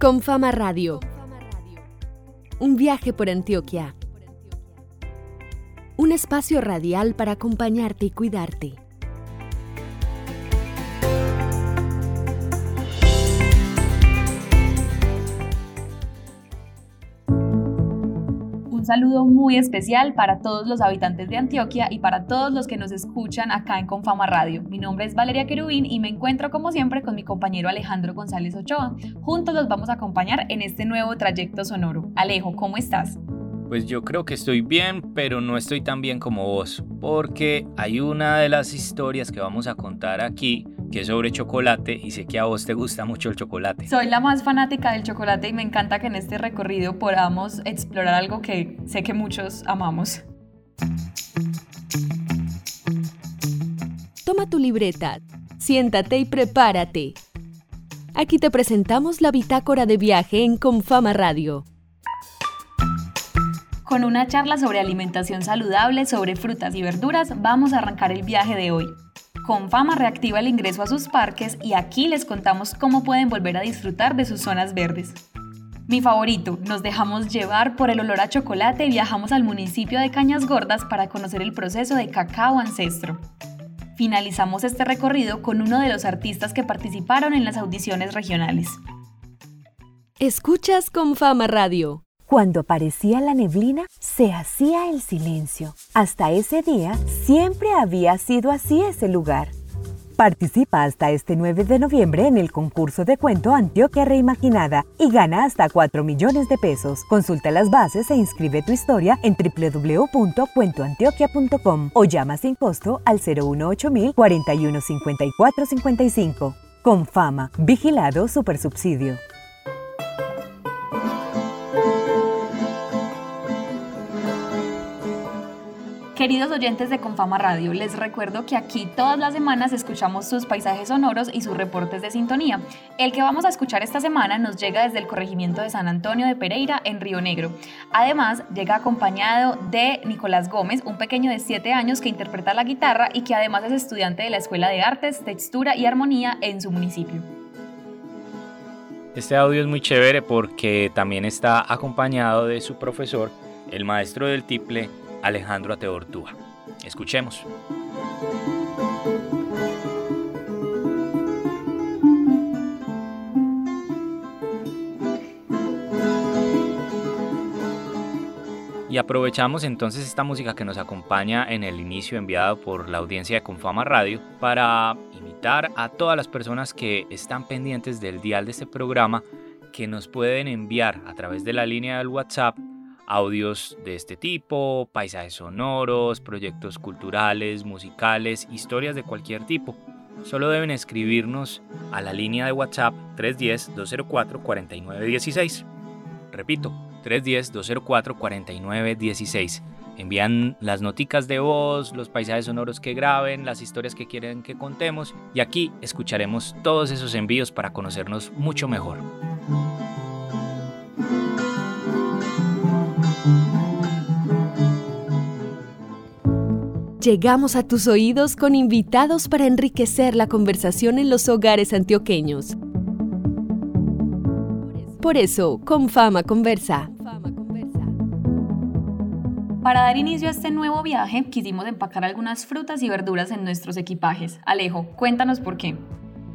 Con Fama Radio. Un viaje por Antioquia. Un espacio radial para acompañarte y cuidarte. Saludo muy especial para todos los habitantes de Antioquia y para todos los que nos escuchan acá en Confama Radio. Mi nombre es Valeria Querubín y me encuentro como siempre con mi compañero Alejandro González Ochoa. Juntos los vamos a acompañar en este nuevo trayecto sonoro. Alejo, ¿cómo estás? Pues yo creo que estoy bien, pero no estoy tan bien como vos, porque hay una de las historias que vamos a contar aquí que es sobre chocolate y sé que a vos te gusta mucho el chocolate. Soy la más fanática del chocolate y me encanta que en este recorrido podamos explorar algo que sé que muchos amamos. Toma tu libreta, siéntate y prepárate. Aquí te presentamos la bitácora de viaje en Confama Radio. Con una charla sobre alimentación saludable, sobre frutas y verduras, vamos a arrancar el viaje de hoy. Confama reactiva el ingreso a sus parques y aquí les contamos cómo pueden volver a disfrutar de sus zonas verdes. Mi favorito, nos dejamos llevar por el olor a chocolate y viajamos al municipio de Cañas Gordas para conocer el proceso de cacao ancestro. Finalizamos este recorrido con uno de los artistas que participaron en las audiciones regionales. Escuchas con Fama Radio. Cuando aparecía la neblina, se hacía el silencio. Hasta ese día, siempre había sido así ese lugar. Participa hasta este 9 de noviembre en el concurso de cuento Antioquia Reimaginada y gana hasta 4 millones de pesos. Consulta las bases e inscribe tu historia en www.cuentoantioquia.com o llama sin costo al 018 41 54 55. Con fama, vigilado supersubsidio. Queridos oyentes de Confama Radio, les recuerdo que aquí todas las semanas escuchamos sus paisajes sonoros y sus reportes de sintonía. El que vamos a escuchar esta semana nos llega desde el corregimiento de San Antonio de Pereira, en Río Negro. Además, llega acompañado de Nicolás Gómez, un pequeño de 7 años que interpreta la guitarra y que además es estudiante de la Escuela de Artes, Textura y Armonía en su municipio. Este audio es muy chévere porque también está acompañado de su profesor, el maestro del tiple Alejandro Ateortúa. Escuchemos. Y aprovechamos entonces esta música que nos acompaña en el inicio enviado por la audiencia de Confama Radio para invitar a todas las personas que están pendientes del dial de este programa que nos pueden enviar a través de la línea del WhatsApp audios de este tipo, paisajes sonoros, proyectos culturales, musicales, historias de cualquier tipo. Solo deben escribirnos a la línea de WhatsApp 310-204-4916. Repito, 310-204-4916. Envían las noticas de voz, los paisajes sonoros que graben, las historias que quieren que contemos y aquí escucharemos todos esos envíos para conocernos mucho mejor. Llegamos a tus oídos con invitados para enriquecer la conversación en los hogares antioqueños. Por eso, con Fama Conversa. Para dar inicio a este nuevo viaje, quisimos empacar algunas frutas y verduras en nuestros equipajes. Alejo, cuéntanos por qué.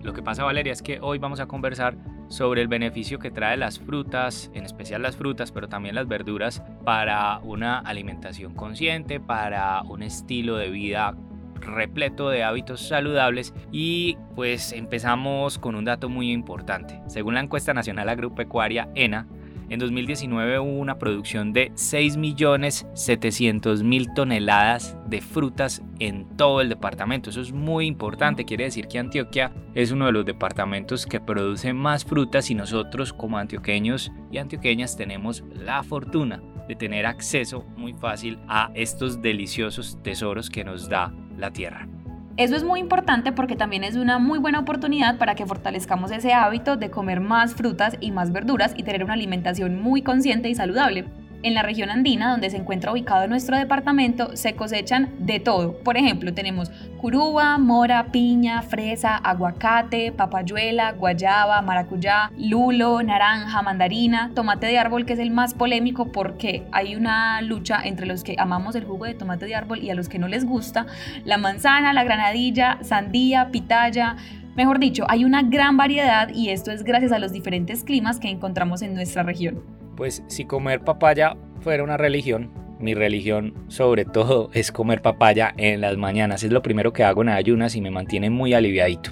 Lo que pasa, Valeria, es que hoy vamos a conversar sobre el beneficio que trae las frutas, en especial las frutas, pero también las verduras, para una alimentación consciente, para un estilo de vida repleto de hábitos saludables y pues empezamos con un dato muy importante. Según la encuesta nacional agropecuaria ENA, en 2019 hubo una producción de 6.700.000 toneladas de frutas en todo el departamento. Eso es muy importante. Quiere decir que Antioquia es uno de los departamentos que produce más frutas y nosotros como antioqueños y antioqueñas tenemos la fortuna de tener acceso muy fácil a estos deliciosos tesoros que nos da la tierra. Eso es muy importante porque también es una muy buena oportunidad para que fortalezcamos ese hábito de comer más frutas y más verduras y tener una alimentación muy consciente y saludable. En la región andina, donde se encuentra ubicado nuestro departamento, se cosechan de todo. Por ejemplo, tenemos curuba, mora, piña, fresa, aguacate, papayuela, guayaba, maracuyá, lulo, naranja, mandarina, tomate de árbol, que es el más polémico porque hay una lucha entre los que amamos el jugo de tomate de árbol y a los que no les gusta, la manzana, la granadilla, sandía, pitaya, Mejor dicho, hay una gran variedad y esto es gracias a los diferentes climas que encontramos en nuestra región. Pues si comer papaya fuera una religión, mi religión sobre todo es comer papaya en las mañanas. Es lo primero que hago en ayunas y me mantiene muy aliviadito.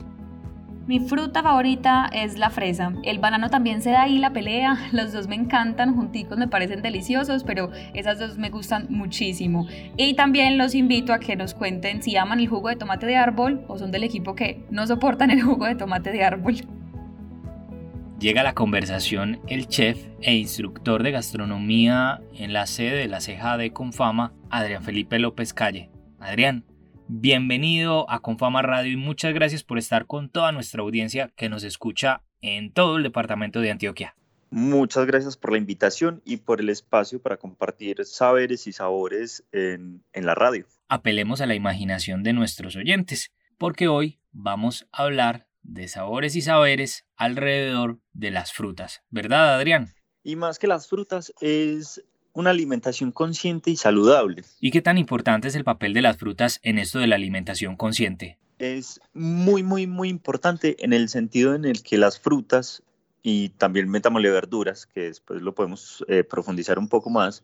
Mi fruta favorita es la fresa. El banano también se da ahí la pelea. Los dos me encantan, junticos me parecen deliciosos, pero esas dos me gustan muchísimo. Y también los invito a que nos cuenten si aman el jugo de tomate de árbol o son del equipo que no soportan el jugo de tomate de árbol. Llega a la conversación el chef e instructor de gastronomía en la sede de la Ceja de Confama, Adrián Felipe López Calle. Adrián, bienvenido a Confama Radio y muchas gracias por estar con toda nuestra audiencia que nos escucha en todo el departamento de Antioquia. Muchas gracias por la invitación y por el espacio para compartir saberes y sabores en, en la radio. Apelemos a la imaginación de nuestros oyentes, porque hoy vamos a hablar de sabores y saberes alrededor de las frutas, ¿verdad Adrián? Y más que las frutas es una alimentación consciente y saludable. ¿Y qué tan importante es el papel de las frutas en esto de la alimentación consciente? Es muy, muy, muy importante en el sentido en el que las frutas y también metámosle verduras, que después lo podemos eh, profundizar un poco más,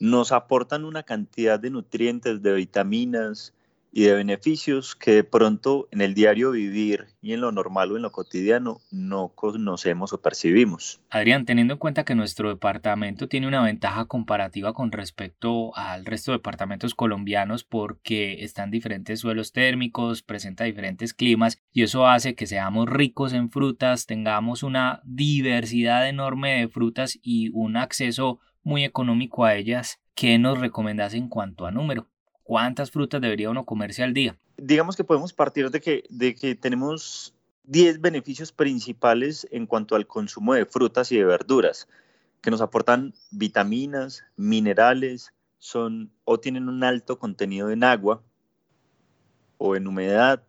nos aportan una cantidad de nutrientes, de vitaminas, y de beneficios que de pronto en el diario vivir y en lo normal o en lo cotidiano no conocemos o percibimos. Adrián, teniendo en cuenta que nuestro departamento tiene una ventaja comparativa con respecto al resto de departamentos colombianos porque están diferentes suelos térmicos, presenta diferentes climas y eso hace que seamos ricos en frutas, tengamos una diversidad enorme de frutas y un acceso muy económico a ellas. ¿Qué nos recomendás en cuanto a número? ¿Cuántas frutas debería uno comerse al día? Digamos que podemos partir de que, de que tenemos 10 beneficios principales en cuanto al consumo de frutas y de verduras, que nos aportan vitaminas, minerales, son o tienen un alto contenido en agua o en humedad,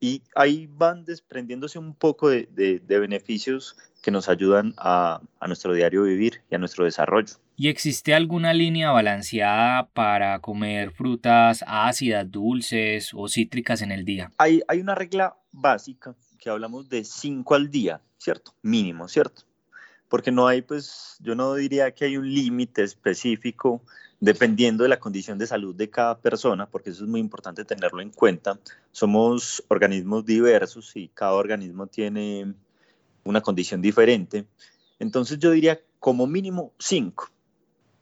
y ahí van desprendiéndose un poco de, beneficios que nos ayudan a, nuestro diario vivir y a nuestro desarrollo. ¿Y existe alguna línea balanceada para comer frutas ácidas, dulces o cítricas en el día? Hay, una regla básica que hablamos de 5 al día, ¿cierto? Mínimo, ¿cierto? Porque no hay, pues, yo no diría que hay un límite específico dependiendo de la condición de salud de cada persona, porque eso es muy importante tenerlo en cuenta. Somos organismos diversos y cada organismo tiene una condición diferente. Entonces yo diría como mínimo cinco,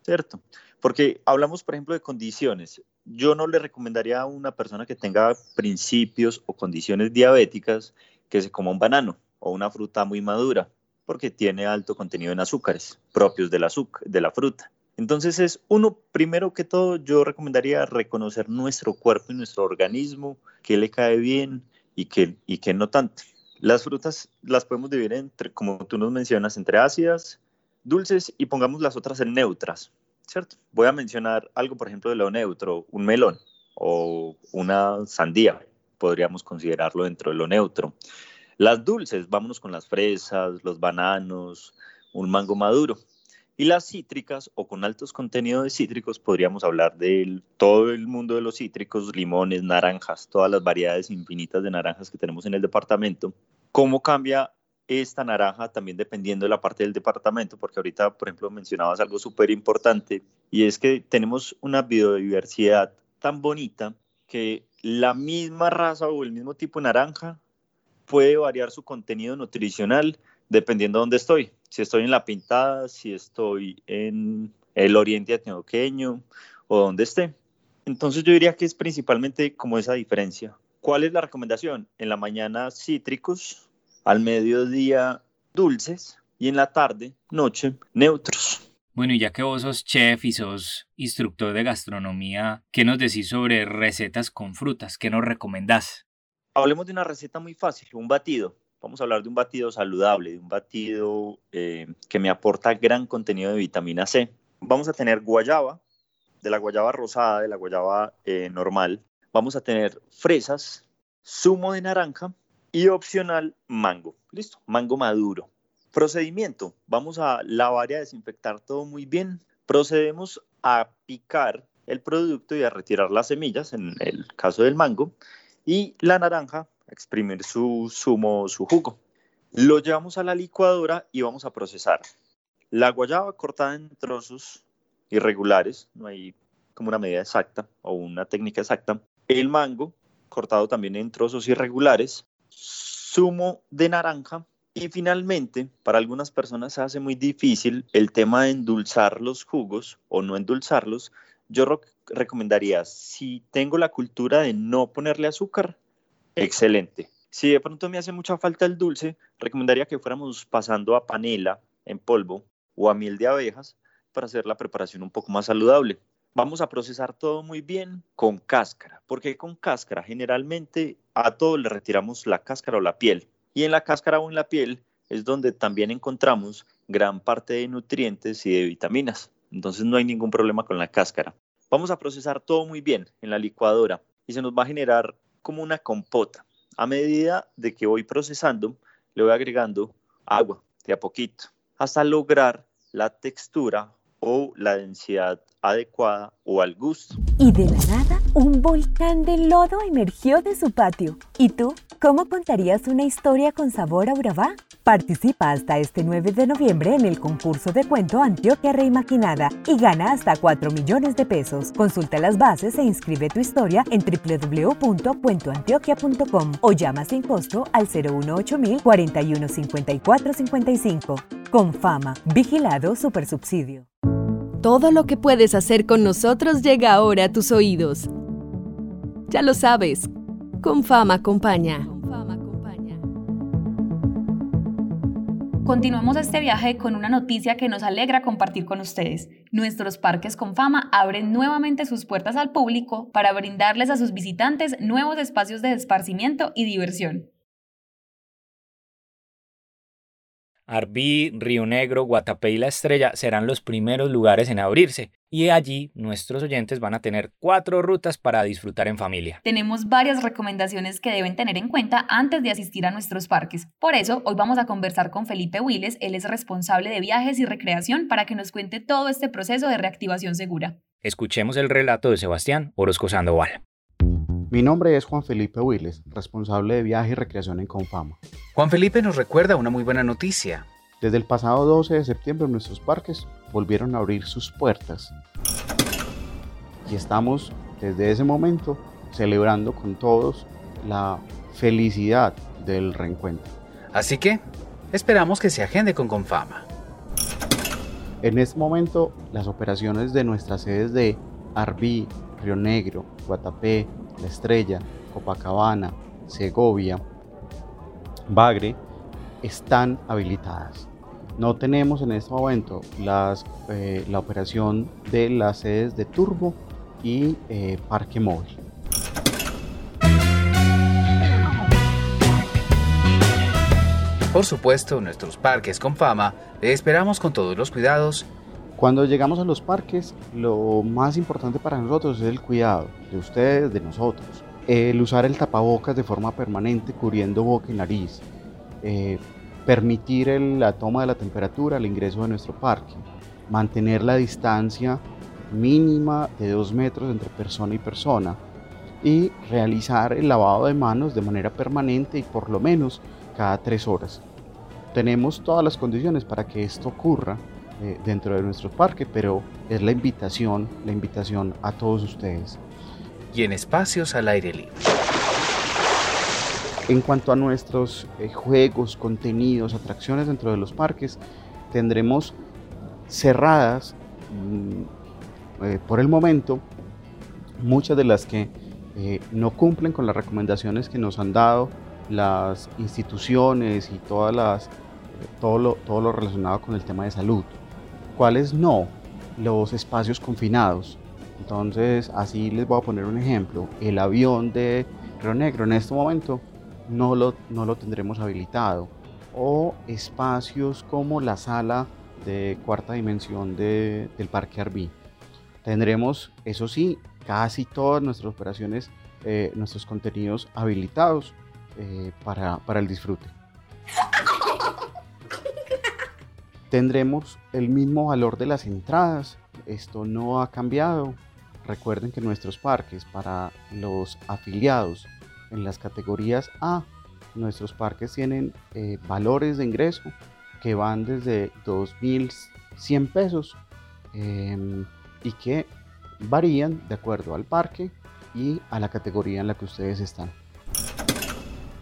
¿cierto? Porque hablamos, por ejemplo, de condiciones. Yo no le recomendaría a una persona que tenga principios o condiciones diabéticas que se coma un banano o una fruta muy madura, porque tiene alto contenido en azúcares propios del azúcar, de la fruta. Entonces es uno, primero que todo, yo recomendaría reconocer nuestro cuerpo y nuestro organismo, qué le cae bien y qué, y qué no tanto. Las frutas las podemos dividir entre, como tú nos mencionas, entre ácidas, dulces y pongamos las otras en neutras, Voy a mencionar algo, por ejemplo, de lo neutro, un melón o una sandía, podríamos considerarlo dentro de lo neutro. Las dulces, vámonos con las fresas, los bananos, un mango maduro. Y las cítricas o con altos contenidos de cítricos, podríamos hablar de todo el mundo de los cítricos, limones, naranjas, todas las variedades infinitas de naranjas que tenemos en el departamento. ¿Cómo cambia esta naranja también dependiendo de la parte del departamento? Porque ahorita, por ejemplo, mencionabas algo súper importante y es que tenemos una biodiversidad tan bonita que la misma raza o el mismo tipo naranja puede variar su contenido nutricional dependiendo de dónde estoy. Si estoy en La Pintada, si estoy en el oriente antioqueño o donde esté. Entonces yo diría que es principalmente como esa diferencia. ¿Cuál es la recomendación? En la mañana cítricos, al mediodía dulces y en la tarde, noche, neutros. Bueno, y ya que vos sos chef y sos instructor de gastronomía, ¿qué nos decís sobre recetas con frutas? ¿Qué nos recomendás? Hablemos de una receta muy fácil, un batido vamos a hablar de un batido saludable, de un batido eh, que me aporta gran contenido de vitamina C. vamos a tener guayaba, de la guayaba rosada, de la guayaba eh, normal. Vamos a tener fresas, zumo de naranja y opcional mango. Listo, mango maduro. Procedimiento, vamos a lavar y a desinfectar todo muy bien. Procedemos a picar el producto y a retirar las semillas, en el caso del mango, y la naranja, a exprimir su zumo, su jugo. Lo llevamos a la licuadora y vamos a procesar. La guayaba cortada en trozos irregulares, no hay como una medida exacta o una técnica exacta. El mango cortado también en trozos irregulares. Zumo de naranja. Y finalmente, para algunas personas se hace muy difícil el tema de endulzar los jugos o no endulzarlos. Yo recomendaría, si tengo la cultura de no ponerle azúcar, excelente. Si de pronto me hace mucha falta el dulce, recomendaría que fuéramos pasando a panela en polvo o a miel de abejas para hacer la preparación un poco más saludable. Vamos a procesar todo muy bien con cáscara, porque con cáscara generalmente a todo le retiramos la cáscara o la piel. Y en la cáscara o en la piel es donde también encontramos gran parte de nutrientes y de vitaminas. Entonces no hay ningún problema con la cáscara. Vamos a procesar todo muy bien en la licuadora y se nos va a generar como una compota. A medida de que voy procesando, le voy agregando agua de a poquito hasta lograr la textura o la densidad adecuada o al gusto. Y de la nada, un volcán de lodo emergió de su patio. ¿Y tú? ¿Cómo contarías una historia con sabor a Urabá? Participa hasta este 9 de noviembre en el concurso de cuento Antioquia Reimaginada y gana hasta 4 millones de pesos. Consulta las bases e inscribe tu historia en www.cuentoantioquia.com o llama sin costo al 018 41 54 55. Con fama, vigilado subsidio. Todo lo que puedes hacer con nosotros llega ahora a tus oídos. Ya lo sabes, con fama acompaña. Continuamos este viaje con una noticia que nos alegra compartir con ustedes. Nuestros parques con fama abren nuevamente sus puertas al público para brindarles a sus visitantes nuevos espacios de esparcimiento y diversión. Arbí, Río Negro, Guatapé y La Estrella serán los primeros lugares en abrirse y allí nuestros oyentes van a tener cuatro rutas para disfrutar en familia. Tenemos varias recomendaciones que deben tener en cuenta antes de asistir a nuestros parques. Por eso, hoy vamos a conversar con Felipe Willes, él es responsable de viajes y recreación para que nos cuente todo este proceso de reactivación segura. Escuchemos el relato de Sebastián Orozco Sandoval. Mi nombre es Juan Felipe Willes, responsable de viaje y recreación en Confama. Juan Felipe nos recuerda una muy buena noticia. Desde el pasado 12 de septiembre nuestros parques volvieron a abrir sus puertas. Y estamos desde ese momento celebrando con todos la felicidad del reencuentro. Así que esperamos que se agende con Confama. En este momento las operaciones de nuestras sedes de Arbí, Río Negro, Guatapé, la Estrella, Copacabana, Segovia, Bagre, están habilitadas. No tenemos en este momento las, eh, la operación de las sedes de Turbo y eh, Parque Móvil. Por supuesto, nuestros parques con fama le esperamos con todos los cuidados cuando llegamos a los parques, lo más importante para nosotros es el cuidado de ustedes, de nosotros. El usar el tapabocas de forma permanente cubriendo boca y nariz. Eh, permitir la toma de la temperatura al ingreso de nuestro parque. Mantener la distancia mínima de dos metros entre persona y persona. Y realizar el lavado de manos de manera permanente y por lo menos cada tres horas. Tenemos todas las condiciones para que esto ocurra eh, dentro de nuestro parque, pero es la invitación, la invitación a todos ustedes. Y en espacios al aire libre. En cuanto a nuestros eh, juegos, contenidos, atracciones dentro de los parques, tendremos cerradas mm, eh, por el momento muchas de las que no cumplen con las recomendaciones que nos han dado las instituciones y todas las, todo, lo, todo lo relacionado con el tema de salud cuáles no, los espacios confinados. Entonces, así les voy a poner un ejemplo. El avión de Río Negro en este momento no lo, no lo tendremos habilitado. O espacios como la sala de cuarta dimensión del Parque Arví. Tendremos, eso sí, casi todas nuestras operaciones, eh, nuestros contenidos habilitados eh, para, para el disfrute. Tendremos el mismo valor de las entradas, esto no ha cambiado. Recuerden que nuestros parques para los afiliados en las categorías A, nuestros parques tienen eh, valores de ingreso que van desde 2.100 pesos em, y que varían de acuerdo al parque y a la categoría en la que ustedes están.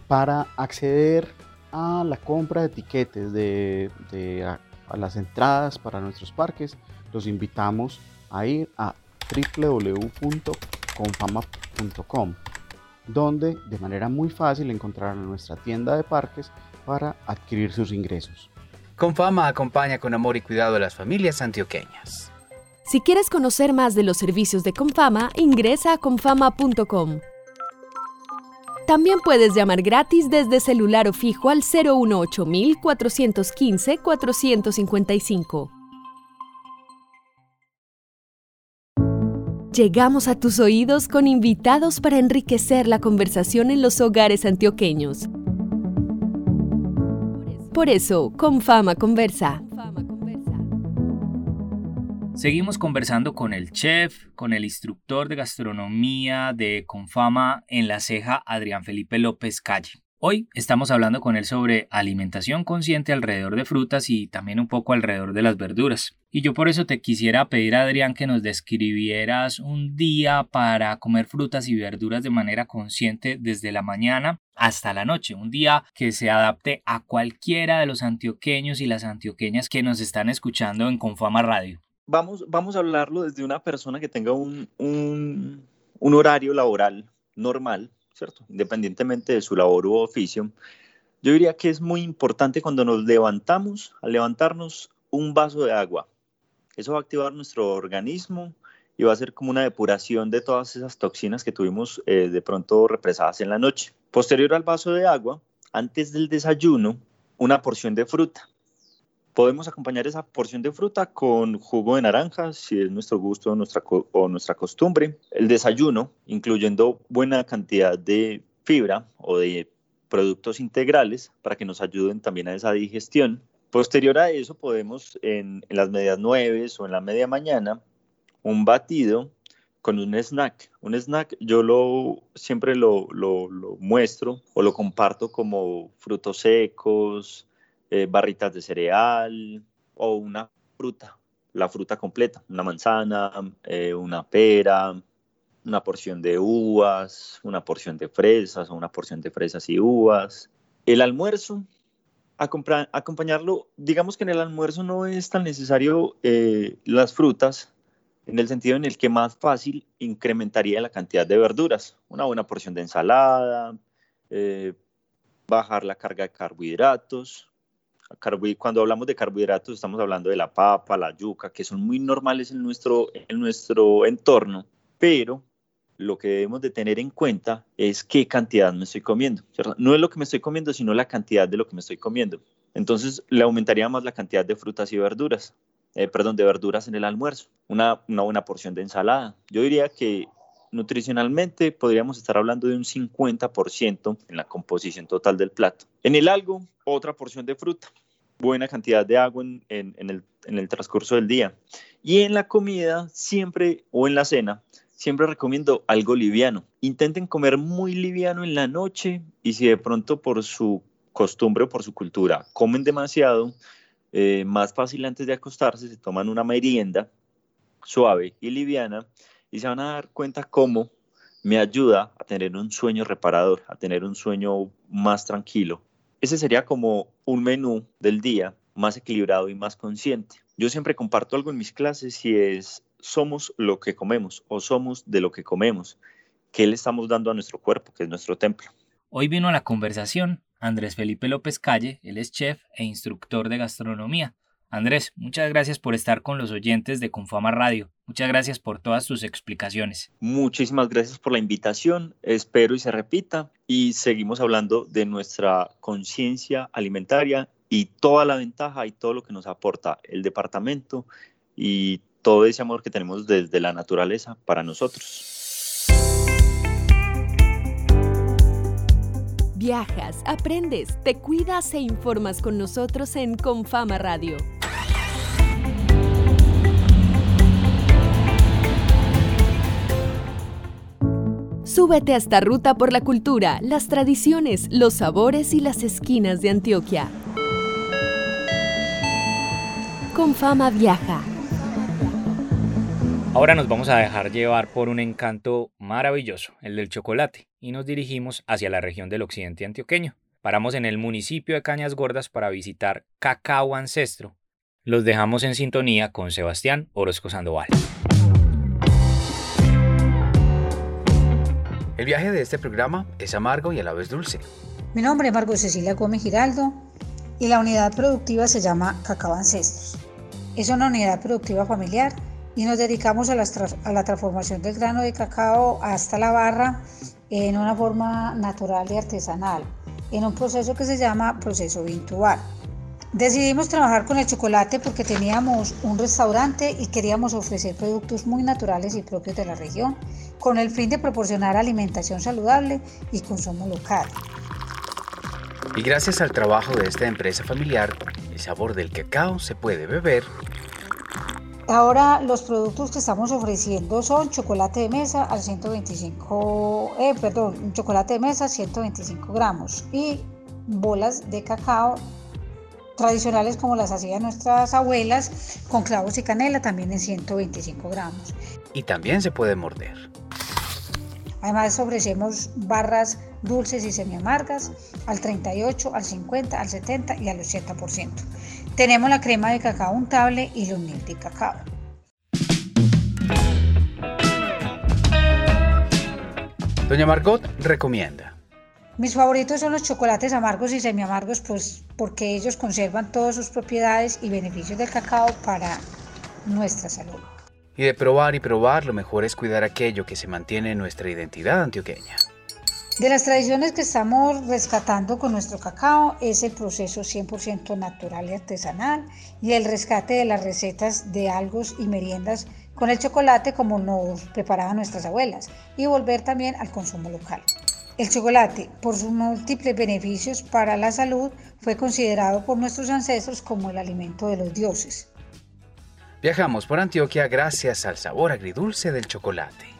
Para acceder a la compra de etiquetes de, a las entradas para nuestros parques, los invitamos a ir a www.confama.com, donde de manera muy fácil encontrarán nuestra tienda de parques para adquirir sus ingresos. Confama acompaña con amor y cuidado a las familias antioqueñas. Si quieres conocer más de los servicios de Confama, ingresa a confama.com. También puedes llamar gratis desde celular o fijo al 018 415 455. Llegamos a tus oídos con invitados para enriquecer la conversación en los hogares antioqueños. Por eso, con Fama Conversa. Seguimos conversando con el chef, con el instructor de gastronomía de Confama en la ceja, Adrián Felipe López Calle. Hoy estamos hablando con él sobre alimentación consciente alrededor de frutas y también un poco alrededor de las verduras. Y yo por eso te quisiera pedir, Adrián, que nos describieras un día para comer frutas y verduras de manera consciente desde la mañana hasta la noche. Un día que se adapte a cualquiera de los antioqueños y las antioqueñas que nos están escuchando en Confama Radio vamos, vamos a hablarlo desde una persona que tenga un, un, horario laboral normal, ¿cierto? Independientemente de su labor u oficio. Yo diría que es muy importante cuando nos levantamos, al levantarnos, un vaso de agua. Eso va a activar nuestro organismo y va a ser como una depuración de todas esas toxinas que tuvimos eh, de pronto represadas en la noche. Posterior al vaso de agua, antes del desayuno, una porción de fruta. Podemos acompañar esa porción de fruta con jugo de naranja, si es nuestro gusto nuestra, o nuestra costumbre. El desayuno, incluyendo buena cantidad de fibra o de productos integrales para que nos ayuden también a esa digestión. Posterior a eso, podemos en, las medias nueve o en la media mañana, un batido con un snack. Un snack yo lo, siempre lo, lo, lo muestro o lo comparto como frutos secos, eh, barritas de cereal o una fruta, la fruta completa, una manzana, eh, una pera, una porción de uvas, una porción de fresas o una porción de fresas y uvas. El almuerzo, acompañarlo, digamos que en el almuerzo no es tan necesario eh, las frutas, en el sentido en el que más fácil incrementaría la cantidad de verduras, una buena porción de ensalada, bajar la carga de carbohidratos, cuando hablamos de carbohidratos estamos hablando de la papa, la yuca, que son muy normales en nuestro, en nuestro entorno, pero lo que debemos de tener en cuenta es qué cantidad me estoy comiendo. No es lo que me estoy comiendo, sino la cantidad de lo que me estoy comiendo. Entonces le aumentaría más la cantidad de frutas y verduras, eh, perdón, de verduras en el almuerzo, una, una buena porción de ensalada. Yo diría que nutricionalmente podríamos estar hablando de un 50% en la composición total del plato. En el algo, otra porción de fruta, buena cantidad de agua en, el, en el transcurso del día. Y en la comida, siempre, o en la cena, siempre recomiendo algo liviano. Intenten comer muy liviano en la noche y si de pronto por su costumbre o por su cultura comen demasiado, eh, más fácil antes de acostarse se toman una merienda suave y liviana y se van a dar cuenta cómo me ayuda a tener un sueño reparador, a tener un sueño más tranquilo. Ese sería como un menú del día más equilibrado y más consciente. Yo siempre comparto algo en mis clases y es somos lo que comemos o somos de lo que comemos. ¿Qué le estamos dando a nuestro cuerpo, que es nuestro templo? Hoy vino a la conversación Andrés Felipe López Calle, él es chef e instructor de gastronomía. Andrés, muchas gracias por estar con los oyentes de Confama Radio. Muchas gracias por todas tus explicaciones. Muchísimas gracias por la invitación. Espero y se repita. Y seguimos hablando de nuestra conciencia alimentaria y toda la ventaja y todo lo que nos aporta el departamento y todo ese amor que tenemos desde la naturaleza para nosotros. Viajas, aprendes, te cuidas e informas con nosotros en Confama Radio. Súbete a esta ruta por la cultura, las tradiciones, los sabores y las esquinas de Antioquia. Confama viaja. Ahora nos vamos a dejar llevar por un encanto maravilloso, el del chocolate, y nos dirigimos hacia la región del occidente antioqueño. Paramos en el municipio de Cañas Gordas para visitar Cacao Ancestro. Los dejamos en sintonía con Sebastián Orozco Sandoval. El viaje de este programa es amargo y a la vez dulce. Mi nombre es Margot Cecilia Gómez Giraldo y la unidad productiva se llama Cacao Ancestros. Es una unidad productiva familiar y nos dedicamos a a la, transformación del grano de cacao hasta la barra en una forma natural y artesanal, en un proceso que se llama proceso vintual. Decidimos trabajar con el chocolate porque teníamos un restaurante y queríamos ofrecer productos muy naturales y propios de la región, con el fin de proporcionar alimentación saludable y consumo local. Y gracias al trabajo de esta empresa familiar, el sabor del cacao se puede beber Ahora los productos que estamos ofreciendo son chocolate de mesa al 125, eh, perdón, chocolate de mesa 125 gramos y bolas de cacao tradicionales como las hacían nuestras abuelas con clavos y canela también en 125 gramos. Y también se puede morder. Además ofrecemos barras dulces y semi amargas al 38, al 50, al 70 y al 80%. Tenemos la crema de cacao untable y los mil de cacao. Doña Margot recomienda. Mis favoritos son los chocolates amargos y semi amargos pues, porque ellos conservan todas sus propiedades y beneficios del cacao para nuestra salud. Y de probar y probar, lo mejor es cuidar aquello que se mantiene en nuestra identidad antioqueña. De las tradiciones que estamos rescatando con nuestro cacao es el proceso 100% natural y artesanal y el rescate de las recetas de algos y meriendas con el chocolate como nos preparaban nuestras abuelas y volver también al consumo local. El chocolate, por sus múltiples beneficios para la salud, fue considerado por nuestros ancestros como el alimento de los dioses. Viajamos por Antioquia gracias al sabor agridulce del chocolate.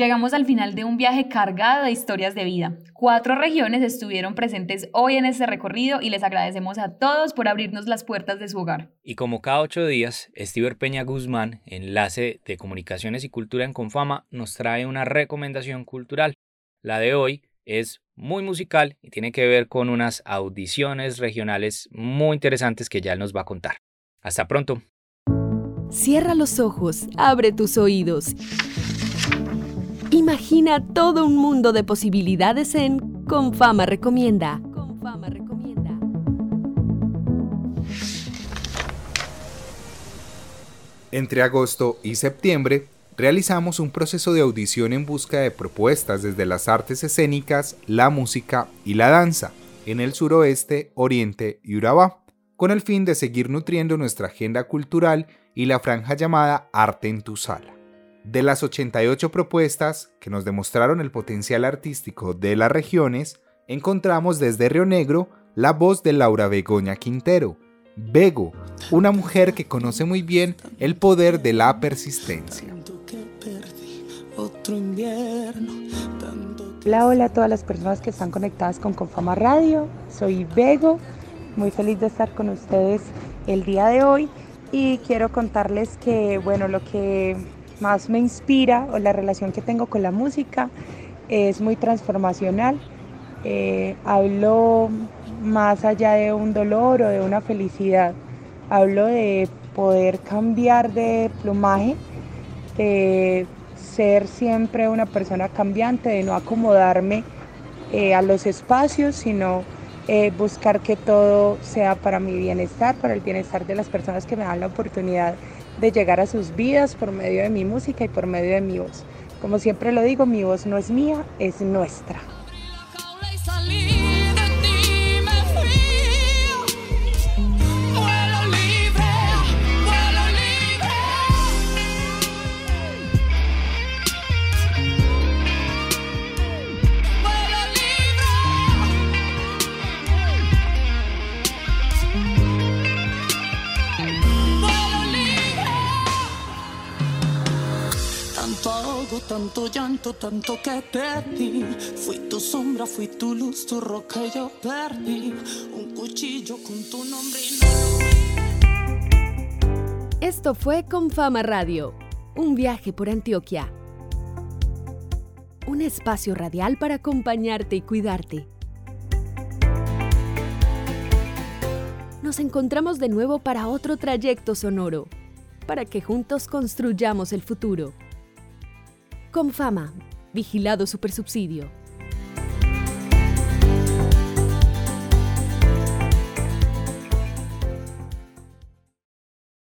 Llegamos al final de un viaje cargado de historias de vida. Cuatro regiones estuvieron presentes hoy en este recorrido y les agradecemos a todos por abrirnos las puertas de su hogar. Y como cada ocho días, Estiver Peña Guzmán, enlace de Comunicaciones y Cultura en Confama, nos trae una recomendación cultural. La de hoy es muy musical y tiene que ver con unas audiciones regionales muy interesantes que ya él nos va a contar. Hasta pronto. Cierra los ojos, abre tus oídos. Imagina todo un mundo de posibilidades en Confama Recomienda. Confama Recomienda. Entre agosto y septiembre realizamos un proceso de audición en busca de propuestas desde las artes escénicas, la música y la danza en el suroeste, oriente y Urabá, con el fin de seguir nutriendo nuestra agenda cultural y la franja llamada Arte en tu Sala. De las 88 propuestas que nos demostraron el potencial artístico de las regiones, encontramos desde Río Negro la voz de Laura Begoña Quintero, Bego, una mujer que conoce muy bien el poder de la persistencia. Hola, hola a todas las personas que están conectadas con Confama Radio. Soy Bego, muy feliz de estar con ustedes el día de hoy y quiero contarles que, bueno, lo que más me inspira o la relación que tengo con la música es muy transformacional. Eh, hablo más allá de un dolor o de una felicidad. Hablo de poder cambiar de plumaje, de ser siempre una persona cambiante, de no acomodarme eh, a los espacios, sino eh, buscar que todo sea para mi bienestar, para el bienestar de las personas que me dan la oportunidad de llegar a sus vidas por medio de mi música y por medio de mi voz. Como siempre lo digo, mi voz no es mía, es nuestra. Tanto llanto, tanto que perdí. Fui tu sombra, fui tu luz, tu roca y yo perdí. Un cuchillo con tu nombre. Esto fue Con Fama Radio, un viaje por Antioquia. Un espacio radial para acompañarte y cuidarte. Nos encontramos de nuevo para otro trayecto sonoro, para que juntos construyamos el futuro. Con fama, vigilado supersubsidio.